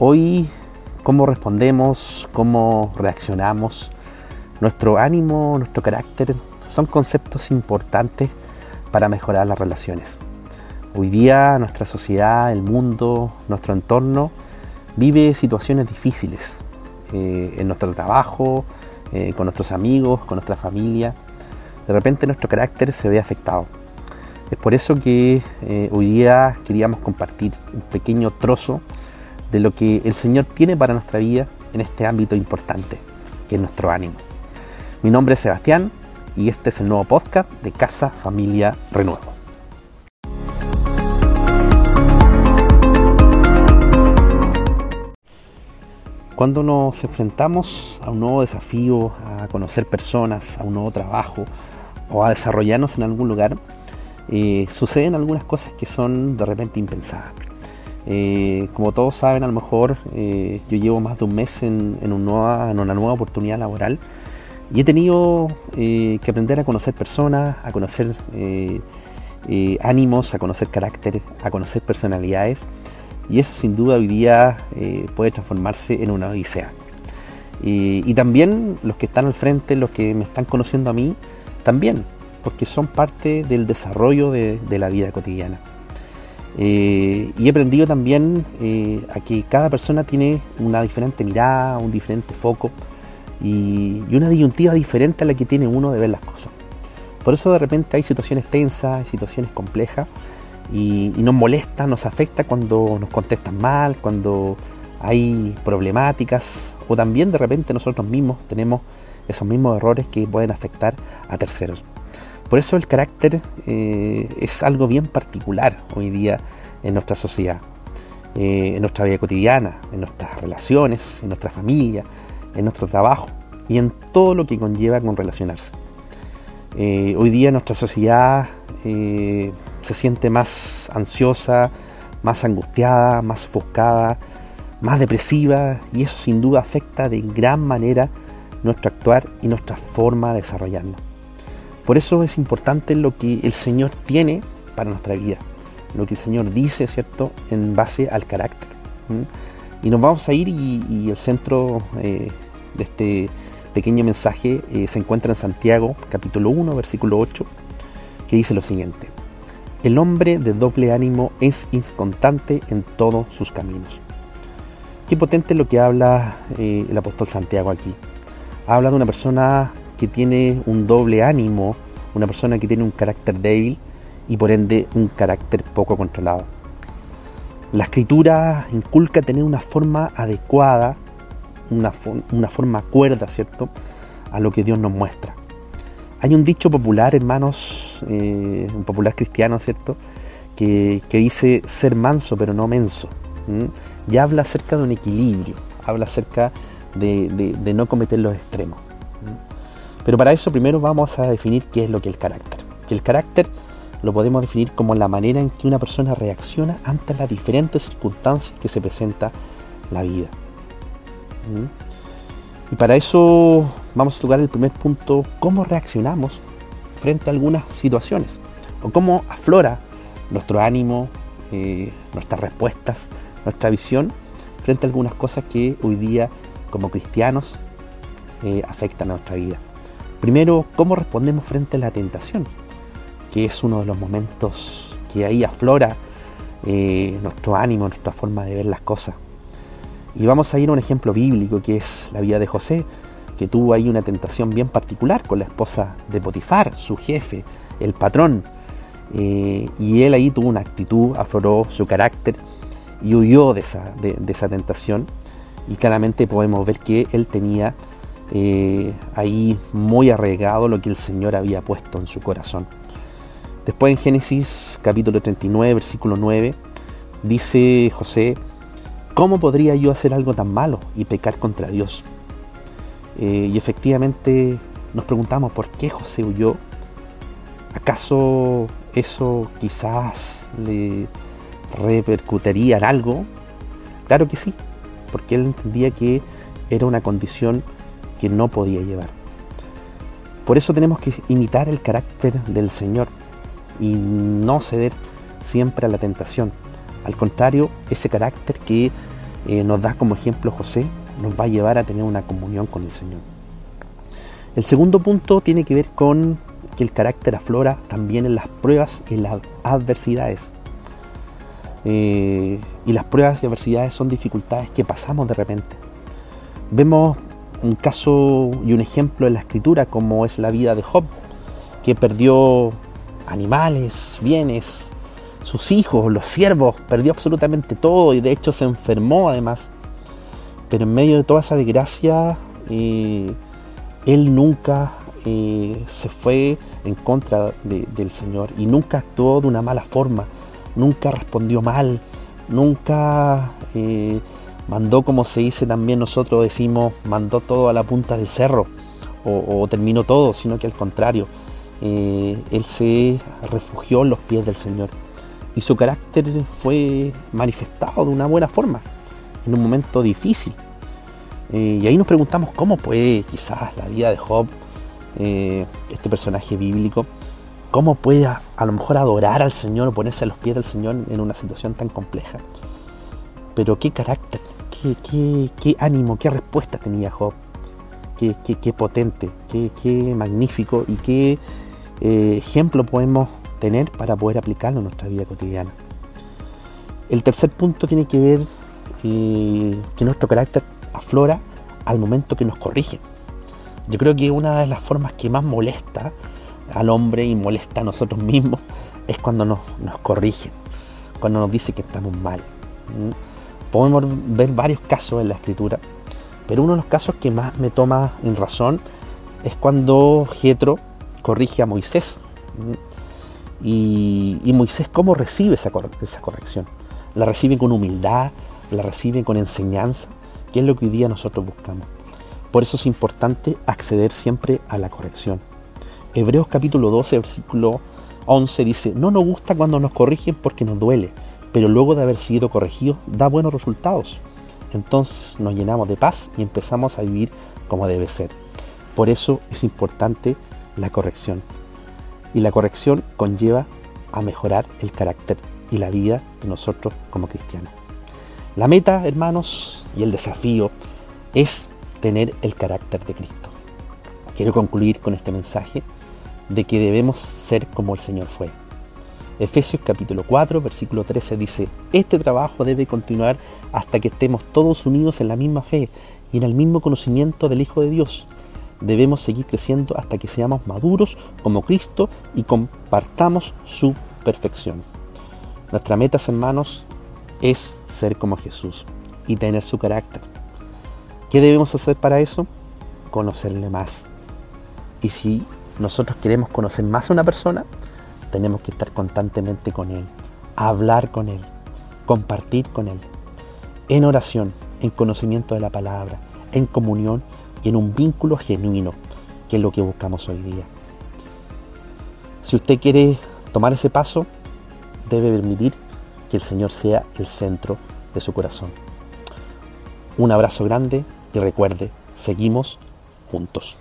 Hoy, cómo respondemos, cómo reaccionamos, nuestro ánimo, nuestro carácter, son conceptos importantes para mejorar las relaciones. Hoy día nuestra sociedad, el mundo, nuestro entorno vive situaciones difíciles eh, en nuestro trabajo, eh, con nuestros amigos, con nuestra familia. De repente nuestro carácter se ve afectado. Es por eso que eh, hoy día queríamos compartir un pequeño trozo de lo que el Señor tiene para nuestra vida en este ámbito importante, que es nuestro ánimo. Mi nombre es Sebastián y este es el nuevo podcast de Casa Familia Renuevo. Cuando nos enfrentamos a un nuevo desafío, a conocer personas, a un nuevo trabajo o a desarrollarnos en algún lugar, eh, suceden algunas cosas que son de repente impensadas. Eh, como todos saben, a lo mejor eh, yo llevo más de un mes en, una nueva oportunidad laboral y he tenido que aprender a conocer personas, a conocer ánimos, a conocer carácter, a conocer personalidades y eso sin duda hoy día eh, puede transformarse en una odisea. Y, también los que están al frente, los que me están conociendo a mí, también, porque son parte del desarrollo de, la vida cotidiana. Eh, y he aprendido también eh, a que cada persona tiene una diferente mirada, un diferente foco y, una disyuntiva diferente a la que tiene uno de ver las cosas. Por eso de repente hay situaciones tensas, hay situaciones complejas y, nos molesta, nos afecta cuando nos contestan mal, cuando hay problemáticas o también de repente nosotros mismos tenemos esos mismos errores que pueden afectar a terceros. Por eso el carácter eh, es algo bien particular hoy día en nuestra sociedad, eh, en nuestra vida cotidiana, en nuestras relaciones, en nuestra familia, en nuestro trabajo y en todo lo que conlleva con relacionarse. Eh, hoy día nuestra sociedad se siente más ansiosa, más angustiada, más ofuscada, más depresiva y eso sin duda afecta de gran manera nuestro actuar y nuestra forma de desarrollarnos. Por eso es importante lo que el Señor tiene para nuestra vida, lo que el Señor dice, ¿cierto?, en base al carácter. Y nos vamos a ir y, el centro eh, de este pequeño mensaje eh, se encuentra en Santiago, capítulo 1, versículo 8, que dice lo siguiente. El hombre de doble ánimo es inconstante en todos sus caminos. Qué potente lo que habla eh, el apóstol Santiago aquí. Habla de una persona que tiene un doble ánimo, una persona que tiene un carácter débil y por ende un carácter poco controlado. La escritura inculca tener una forma adecuada, una, forma cuerda, ¿cierto?, a lo que Dios nos muestra. Hay un dicho popular, hermanos, eh, un popular cristiano, ¿cierto? Que, dice ser manso pero no menso. Ya habla acerca de un equilibrio, habla acerca de, no cometer los extremos. Pero para eso primero vamos a definir qué es lo que es el carácter. Que el carácter lo podemos definir como la manera en que una persona reacciona ante las diferentes circunstancias que se presenta la vida. Y para eso vamos a tocar el primer punto, cómo reaccionamos frente a algunas situaciones o cómo aflora nuestro ánimo, eh, nuestras respuestas, nuestra visión frente a algunas cosas que hoy día como cristianos eh, afectan a nuestra vida. Primero, cómo respondemos frente a la tentación, que es uno de los momentos que ahí aflora eh, nuestro ánimo, nuestra forma de ver las cosas. Y vamos a ir a un ejemplo bíblico que es la vida de José, que tuvo ahí una tentación bien particular con la esposa de Potifar, su jefe, el patrón. Eh, y él ahí tuvo una actitud, afloró su carácter y huyó de esa, de, esa tentación. Y claramente podemos ver que él tenía eh, ahí muy arraigado lo que el Señor había puesto en su corazón. Después en Génesis capítulo 39, versículo 9, dice José, ¿Cómo podría yo hacer algo tan malo y pecar contra Dios? Eh, y efectivamente nos preguntamos por qué José huyó. ¿Acaso eso quizás le repercutiría en algo? Claro que sí, porque él entendía que era una condición que no podía llevar. Por eso tenemos que imitar el carácter del Señor y no ceder siempre a la tentación al contrario, ese carácter que eh, nos da como ejemplo José, nos va a llevar a tener una comunión con el Señor. El segundo punto tiene que ver con que el carácter aflora también en las pruebas y las adversidades. Eh, y las pruebas y adversidades son dificultades que pasamos de repente. Vemos un caso y un ejemplo en la escritura como es la vida de Job, que perdió animales, bienes, sus hijos, los siervos, perdió absolutamente todo y de hecho se enfermó además. Pero en medio de toda esa desgracia, eh, él nunca eh, se fue en contra del Señor y nunca actuó de una mala forma, nunca respondió mal, nunca eh, mandó, como se dice también nosotros decimos, mandó todo a la punta del cerro o, terminó todo, sino que al contrario, eh, él se refugió en los pies del Señor y su carácter fue manifestado de una buena forma en un momento difícil. Eh, y ahí nos preguntamos cómo puede quizás la vida de Job, eh, este personaje bíblico, cómo puede a, lo mejor adorar al Señor o ponerse a los pies del Señor en una situación tan compleja. Pero qué carácter, qué, ánimo, qué respuesta tenía Job. Qué, potente, qué, magnífico y qué eh, ejemplo podemos tener para poder aplicarlo en nuestra vida cotidiana. El tercer punto tiene que ver eh, que nuestro carácter aflora al momento que nos corrigen. Yo creo que una de las formas que más molesta al hombre y molesta a nosotros mismos es cuando nos, nos corrigen, cuando nos dice que estamos mal. Podemos ver varios casos en la escritura, pero uno de los casos que más me toma en razón es cuando Jetro corrige a Moisés. Y, Moisés, ¿cómo recibe esa, esa corrección? La recibe con humildad, la recibe con enseñanza, que es lo que hoy día nosotros buscamos. Por eso es importante acceder siempre a la corrección. Hebreos capítulo 12, versículo 11 dice, no nos gusta cuando nos corrigen porque nos duele, pero luego de haber sido corregidos da buenos resultados. Entonces nos llenamos de paz y empezamos a vivir como debe ser. Por eso es importante la corrección. Y la corrección conlleva a mejorar el carácter y la vida de nosotros como cristianos. La meta, hermanos, y el desafío es tener el carácter de Cristo. Quiero concluir con este mensaje de que debemos ser como el Señor fue. Efesios capítulo 4, versículo 13 dice, este trabajo debe continuar hasta que estemos todos unidos en la misma fe y en el mismo conocimiento del Hijo de Dios. Debemos seguir creciendo hasta que seamos maduros como Cristo y compartamos su perfección. Nuestra meta, hermanos, es ser como Jesús y tener su carácter. ¿Qué debemos hacer para eso? Conocerle más. Y si nosotros queremos conocer más a una persona, tenemos que estar constantemente con Él, hablar con Él, compartir con Él, en oración, en conocimiento de la palabra, en comunión y en un vínculo genuino, que es lo que buscamos hoy día. Si usted quiere tomar ese paso, debe permitir que el Señor sea el centro de su corazón. Un abrazo grande y recuerde, seguimos juntos.